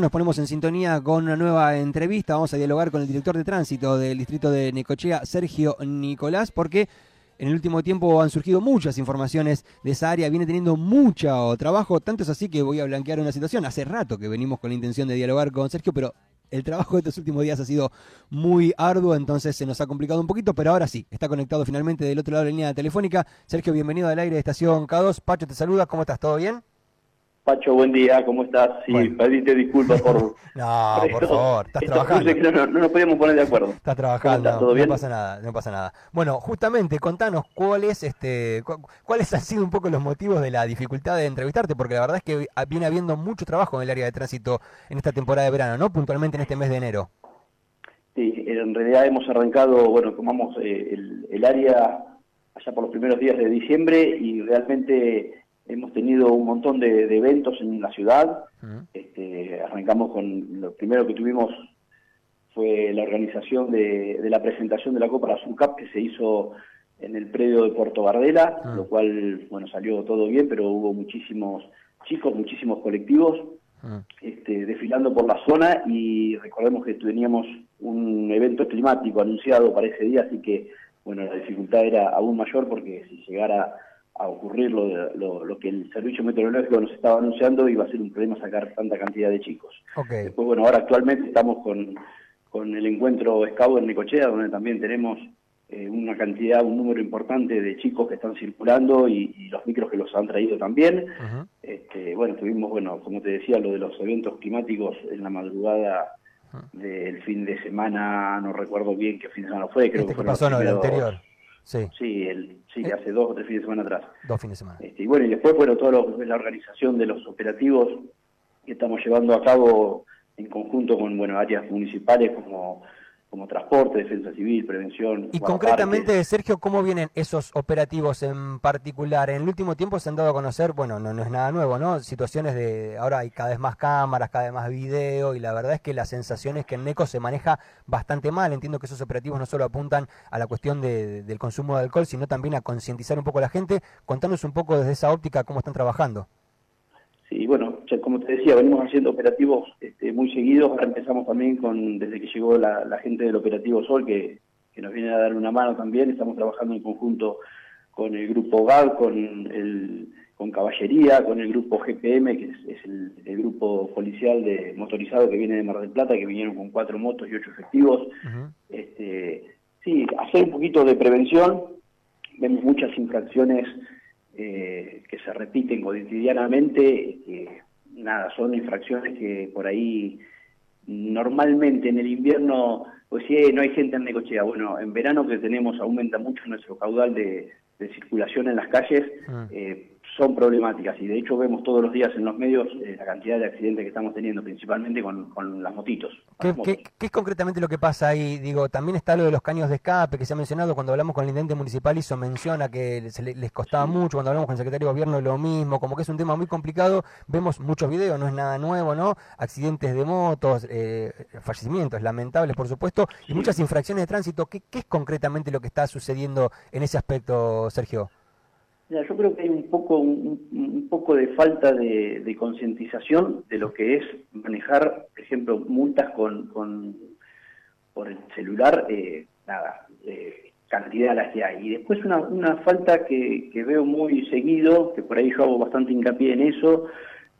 Nos ponemos en sintonía con una nueva entrevista. Vamos a dialogar con el director de tránsito del distrito de Necochea, Sergio Nicolás, porque en el último tiempo han surgido muchas informaciones de esa área. Viene teniendo mucho trabajo. Tanto es así que voy a blanquear una situación. Hace rato que venimos con la intención de dialogar con Sergio, pero el trabajo de estos últimos días ha sido muy arduo, entonces se nos ha complicado un poquito, pero ahora sí, está conectado finalmente del otro lado de la línea telefónica. Sergio, bienvenido al aire de Estación K2. Pacho, te saluda. ¿Cómo estás? ¿Todo bien? Pacho, buen día, ¿cómo estás? Sí, Bueno. pedite disculpas por... No, por favor, estás trabajando. no, no, no nos podíamos poner de acuerdo. Estás trabajando. ¿Todo no bien? pasa nada, no pasa nada. Bueno, justamente contanos cuáles, este, cu- cuáles han sido un poco los motivos de la dificultad de entrevistarte, porque la verdad es que viene habiendo mucho trabajo en el área de tránsito en esta temporada de verano, ¿no? Puntualmente en este mes de enero. Sí, en realidad hemos arrancado, bueno, tomamos eh, el, el área allá por los primeros días de diciembre y realmente hemos tenido un montón de, de eventos en la ciudad. Este, arrancamos con, lo primero que tuvimos fue la organización de, de la presentación de la Copa la Cup que se hizo en el predio de Puerto Bardela, Ah. lo cual, bueno, salió todo bien, pero hubo muchísimos chicos, muchísimos colectivos Ujú. este, desfilando por la zona y recordemos que teníamos un evento climático anunciado para ese día, así que bueno, la dificultad era aún mayor porque si llegara a ocurrir lo, de- lo, lo que el servicio meteorológico nos estaba anunciando iba a ser un problema sacar tanta cantidad de chicos. Ok, Después, bueno, ahora actualmente estamos con, con el encuentro Scout en Necochea, donde también tenemos eh, una cantidad, un número importante de chicos que están circulando y, y los micros que los han traído también. Este, bueno, tuvimos, bueno, como te decía, lo de los eventos climáticos en la madrugada del fin de semana, no recuerdo bien qué fin de semana fue, creo este que que pasó, no, el anterior. Sí, Sí, el, sí, Eh. hace dos o tres fines de semana atrás. dos fines de semana. Este, y bueno, y después, bueno, todo lo la organización de los operativos que estamos llevando a cabo en conjunto con, bueno, áreas municipales como, como transporte, defensa civil, prevención. Y concretamente, Sergio, ¿cómo vienen esos operativos en particular? En el último tiempo se han dado a conocer, bueno, no, no es nada nuevo, ¿no? Situaciones de, ahora hay cada vez más cámaras, cada vez más video, y la verdad es que la sensación es que en NECO se maneja bastante mal. Entiendo que esos operativos no solo apuntan a la cuestión de- del consumo de alcohol, sino también a concientizar un poco a la gente. Contanos un poco desde esa óptica cómo están trabajando. Sí, bueno, ya como te decía, venimos haciendo operativos este, muy seguidos. Ahora empezamos también con, desde que llegó la, la gente del operativo Sol, que, que nos viene a dar una mano también. Estamos trabajando en conjunto con el grupo GAD, con, el, con Caballería, con el grupo GPM, que es, es el, el grupo policial de motorizado que viene de Mar del Plata, que vinieron con cuatro motos y ocho efectivos. Este, sí, hacer un poquito de prevención. Vemos muchas infracciones eh, que se repiten cotidianamente. que, nada, son infracciones que por ahí normalmente en el invierno, pues sí, no hay gente en Necochea. Bueno, en verano que tenemos, aumenta mucho nuestro caudal de, de circulación en las calles, Mm. eh, son problemáticas y de hecho vemos todos los días en los medios eh, la cantidad de accidentes que estamos teniendo, principalmente con, con las motitos. ¿Qué, las motos. qué- qué es concretamente lo que pasa ahí? Digo, también está lo de los caños de escape que se ha mencionado cuando hablamos con el intendente municipal, hizo mención a que se le- les costaba mucho, cuando hablamos con el secretario de gobierno lo mismo, como que es un tema muy complicado, vemos muchos videos, no es nada nuevo, ¿no? Accidentes de motos, eh, fallecimientos lamentables, por supuesto, y muchas infracciones de tránsito. ¿Qué, ¿Qué es concretamente lo que está sucediendo en ese aspecto, Sergio? Mira, yo creo que hay un poco, un, un poco de falta de, de concientización de lo que es manejar, por ejemplo, multas con, con por el celular, eh, nada, eh, cantidad las que hay. Y después una, una falta que, que veo muy seguido, que por ahí yo hago bastante hincapié en eso,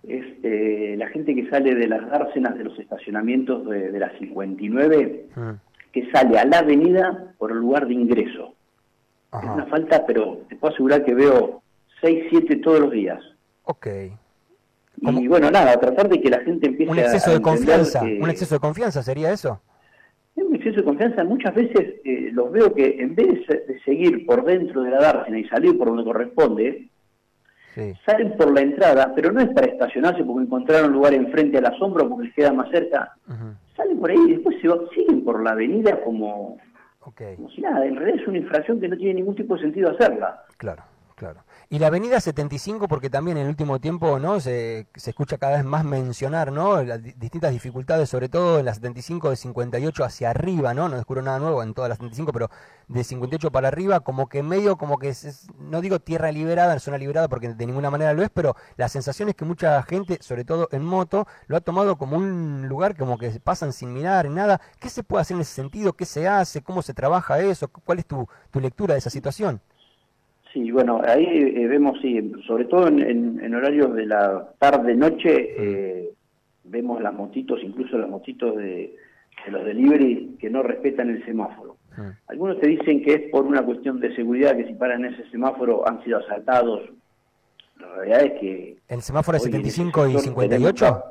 es eh, la gente que sale de las dársenas de los estacionamientos de, de la 59, Mm, que sale a la avenida por el lugar de ingreso. Es una falta, pero te puedo asegurar que veo 6, 7 todos los días. Ok. ¿Cómo? Y bueno, nada, tratar de que la gente empiece Un a- exceso a de confianza, que- un exceso de confianza, ¿sería eso? Es un exceso de confianza. Muchas veces eh, los veo que en vez de, se- de seguir por dentro de la dársena y salir por donde corresponde, Sí. salen por la entrada, pero no es para estacionarse porque encontraron lugar enfrente a la sombra o porque les queda más cerca. Salen por ahí y después se va- siguen por la avenida como, Ok. como si nada. En realidad es una infracción que no tiene ningún tipo de sentido hacerla. Claro, claro. Y la avenida 75, porque también en el último tiempo no se, se escucha cada vez más mencionar ¿no? las distintas dificultades, sobre todo en la 75 de 58 hacia arriba, ¿no? No descubro nada nuevo en todas las 75, pero de 58 para arriba, como que medio, como que es, no digo tierra liberada, zona liberada porque de ninguna manera lo es, pero la sensación es que mucha gente, sobre todo en moto, lo ha tomado como un lugar como que pasan sin mirar, nada. ¿Qué se puede hacer en ese sentido? ¿Qué se hace? ¿Cómo se trabaja eso? ¿Cuál es tu, tu lectura de esa situación? Sí, bueno, ahí eh, vemos, sí, sobre todo en, horarios de la tarde-noche, eh, vemos las motitos, incluso las motitos de, los delivery que no respetan el semáforo. Algunos te dicen que es por una cuestión de seguridad, que si paran en ese semáforo han sido asaltados. La realidad es que... ¿En el semáforo de 75 y 58?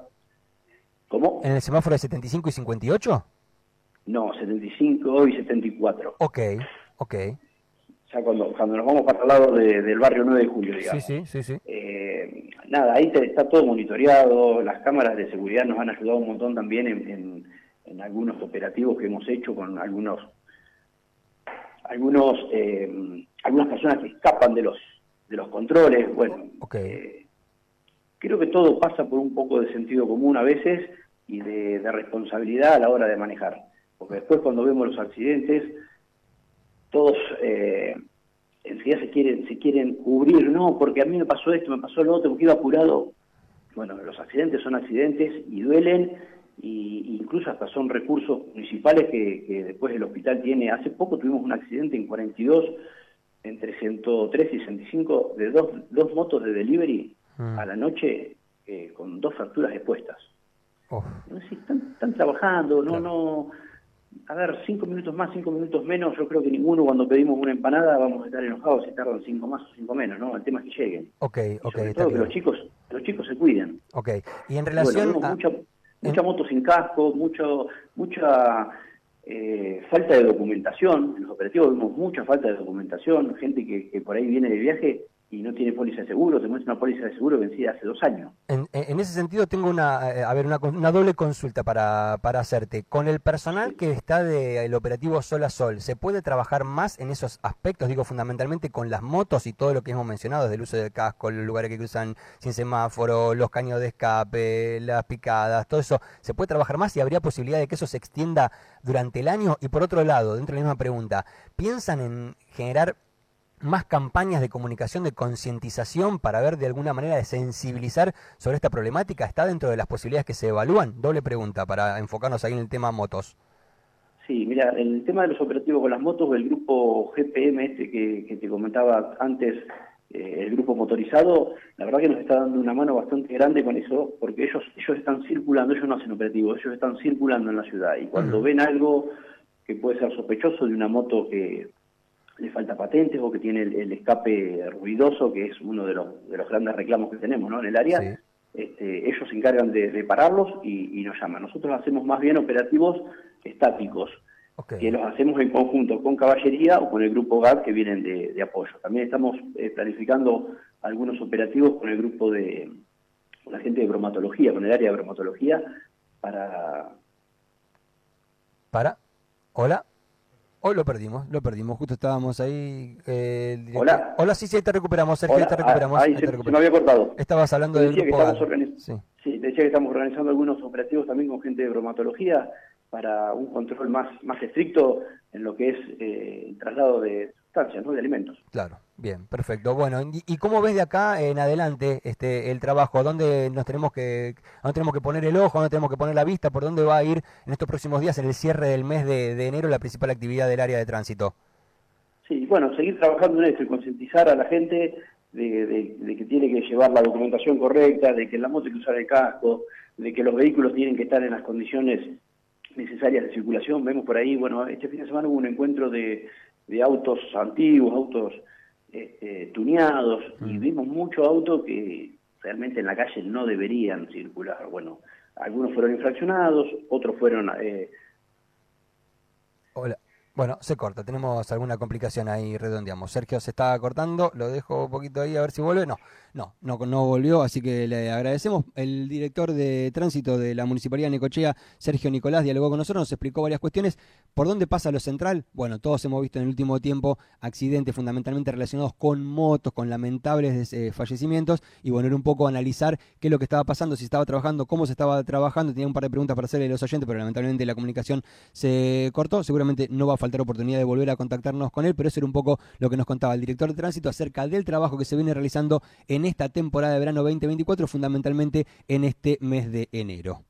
¿Cómo? ¿En el semáforo de 75 y 58? No, 75 y 74. Ok, ok ya cuando, cuando nos vamos para el lado del barrio 9 de julio, digamos. Sí, sí, sí. Eh, nada, ahí está todo monitoreado, las cámaras de seguridad nos han ayudado un montón también en, en, algunos operativos que hemos hecho con algunos algunos eh, algunas personas que escapan de los de los controles, bueno, eh, creo que todo pasa por un poco de sentido común a veces y de, de responsabilidad a la hora de manejar, porque después cuando vemos los accidentes todos eh, enseguida se quieren, se quieren cubrir, no, porque a mí me pasó esto, me pasó lo otro, porque iba apurado. Bueno, los accidentes son accidentes y duelen, y incluso hasta son recursos municipales que, después el hospital tiene. Hace poco tuvimos un accidente en 42, entre 103 y 105, de dos, dos motos de delivery mm. a la noche eh, con dos fracturas expuestas. No sé, están, están trabajando, no, no a ver, cinco minutos más, cinco minutos menos, yo creo que ninguno cuando pedimos una empanada vamos a estar enojados si tardan cinco más o cinco menos, ¿no? El tema es que lleguen. Ok, ok. sobre todo que los chicos, los chicos se cuiden. Ok, y en relación a... Mucha, mucha moto sin casco, mucho, mucha eh, falta de documentación, en los operativos vemos mucha falta de documentación, gente que, que por ahí viene de viaje y no tiene póliza de seguro, te muestra una póliza de seguro vencida hace dos años. En, ese sentido tengo una, eh, a ver, una, una doble consulta para, para, hacerte. Con el personal que está del operativo Sol a Sol, ¿se puede trabajar más en esos aspectos? Digo, fundamentalmente con las motos y todo lo que hemos mencionado, desde el uso del casco, los lugares que cruzan sin semáforo, los caños de escape, las picadas, todo eso. ¿Se puede trabajar más y habría posibilidad de que eso se extienda durante el año? Y por otro lado, dentro de la misma pregunta, ¿piensan en generar más campañas de comunicación, de concientización para ver de alguna manera de sensibilizar sobre esta problemática? ¿Está dentro de las posibilidades que se evalúan? Doble pregunta para enfocarnos ahí en el tema motos. Sí, mira, el tema de los operativos con las motos, el grupo GPM este que, te comentaba antes, eh, el grupo motorizado, la verdad que nos está dando una mano bastante grande con eso, porque ellos ellos están circulando, ellos no hacen operativos, ellos están circulando en la ciudad y cuando ven algo que puede ser sospechoso de una moto que le falta patentes o que tiene el, escape ruidoso, que es uno de los, de los grandes reclamos que tenemos ¿no? en el área, este, ellos se encargan de, pararlos y, nos llaman. Nosotros hacemos más bien operativos estáticos, que los hacemos en conjunto con caballería o con el grupo GAD que vienen de, apoyo. También estamos eh, planificando algunos operativos con el grupo de con la gente de bromatología, con el área de bromatología, para... ¿Para? ¿Hola? Hoy lo perdimos, lo perdimos, justo estábamos ahí. Eh, Hola. Hola, sí, sí, te recuperamos, Sergio, te recuperamos. Ahí, se, me había cortado. Estabas hablando del grupo sí. sí, decía que estamos organizando algunos operativos también con gente de bromatología para un control más, más estricto en lo que es eh, el traslado de sustancias, ¿no? de alimentos. Claro, bien, perfecto. Bueno, ¿y, cómo ves de acá en adelante este el trabajo? ¿Dónde nos tenemos que dónde tenemos que poner el ojo, dónde tenemos que poner la vista, por dónde va a ir en estos próximos días, en el cierre del mes de, enero, la principal actividad del área de tránsito? Sí, bueno, seguir trabajando en esto y concientizar a la gente de, de, que tiene que llevar la documentación correcta, de que la moto hay que usar el casco, de que los vehículos tienen que estar en las condiciones necesarias de circulación. Vemos por ahí, bueno, este fin de semana hubo un encuentro de, de autos antiguos, autos este, tuneados, y mm. vimos muchos autos que realmente en la calle no deberían circular. Bueno, algunos fueron infraccionados, otros fueron... Eh... Hola. Bueno, se corta, tenemos alguna complicación ahí, redondeamos. Sergio se está cortando, lo dejo un poquito ahí a ver si vuelve. No, No, no, no volvió, así que le agradecemos. El director de tránsito de la Municipalidad de Necochea, Sergio Nicolás, dialogó con nosotros, nos explicó varias cuestiones. ¿Por dónde pasa lo central? Bueno, todos hemos visto en el último tiempo accidentes fundamentalmente relacionados con motos, con lamentables eh, fallecimientos, y bueno, era un poco analizar qué es lo que estaba pasando, si estaba trabajando, cómo se estaba trabajando. Tenía un par de preguntas para hacerle a los oyentes, pero lamentablemente la comunicación se cortó. Seguramente no va a faltar oportunidad de volver a contactarnos con él, pero eso era un poco lo que nos contaba el director de tránsito acerca del trabajo que se viene realizando en esta temporada de verano 2024, fundamentalmente en este mes de enero.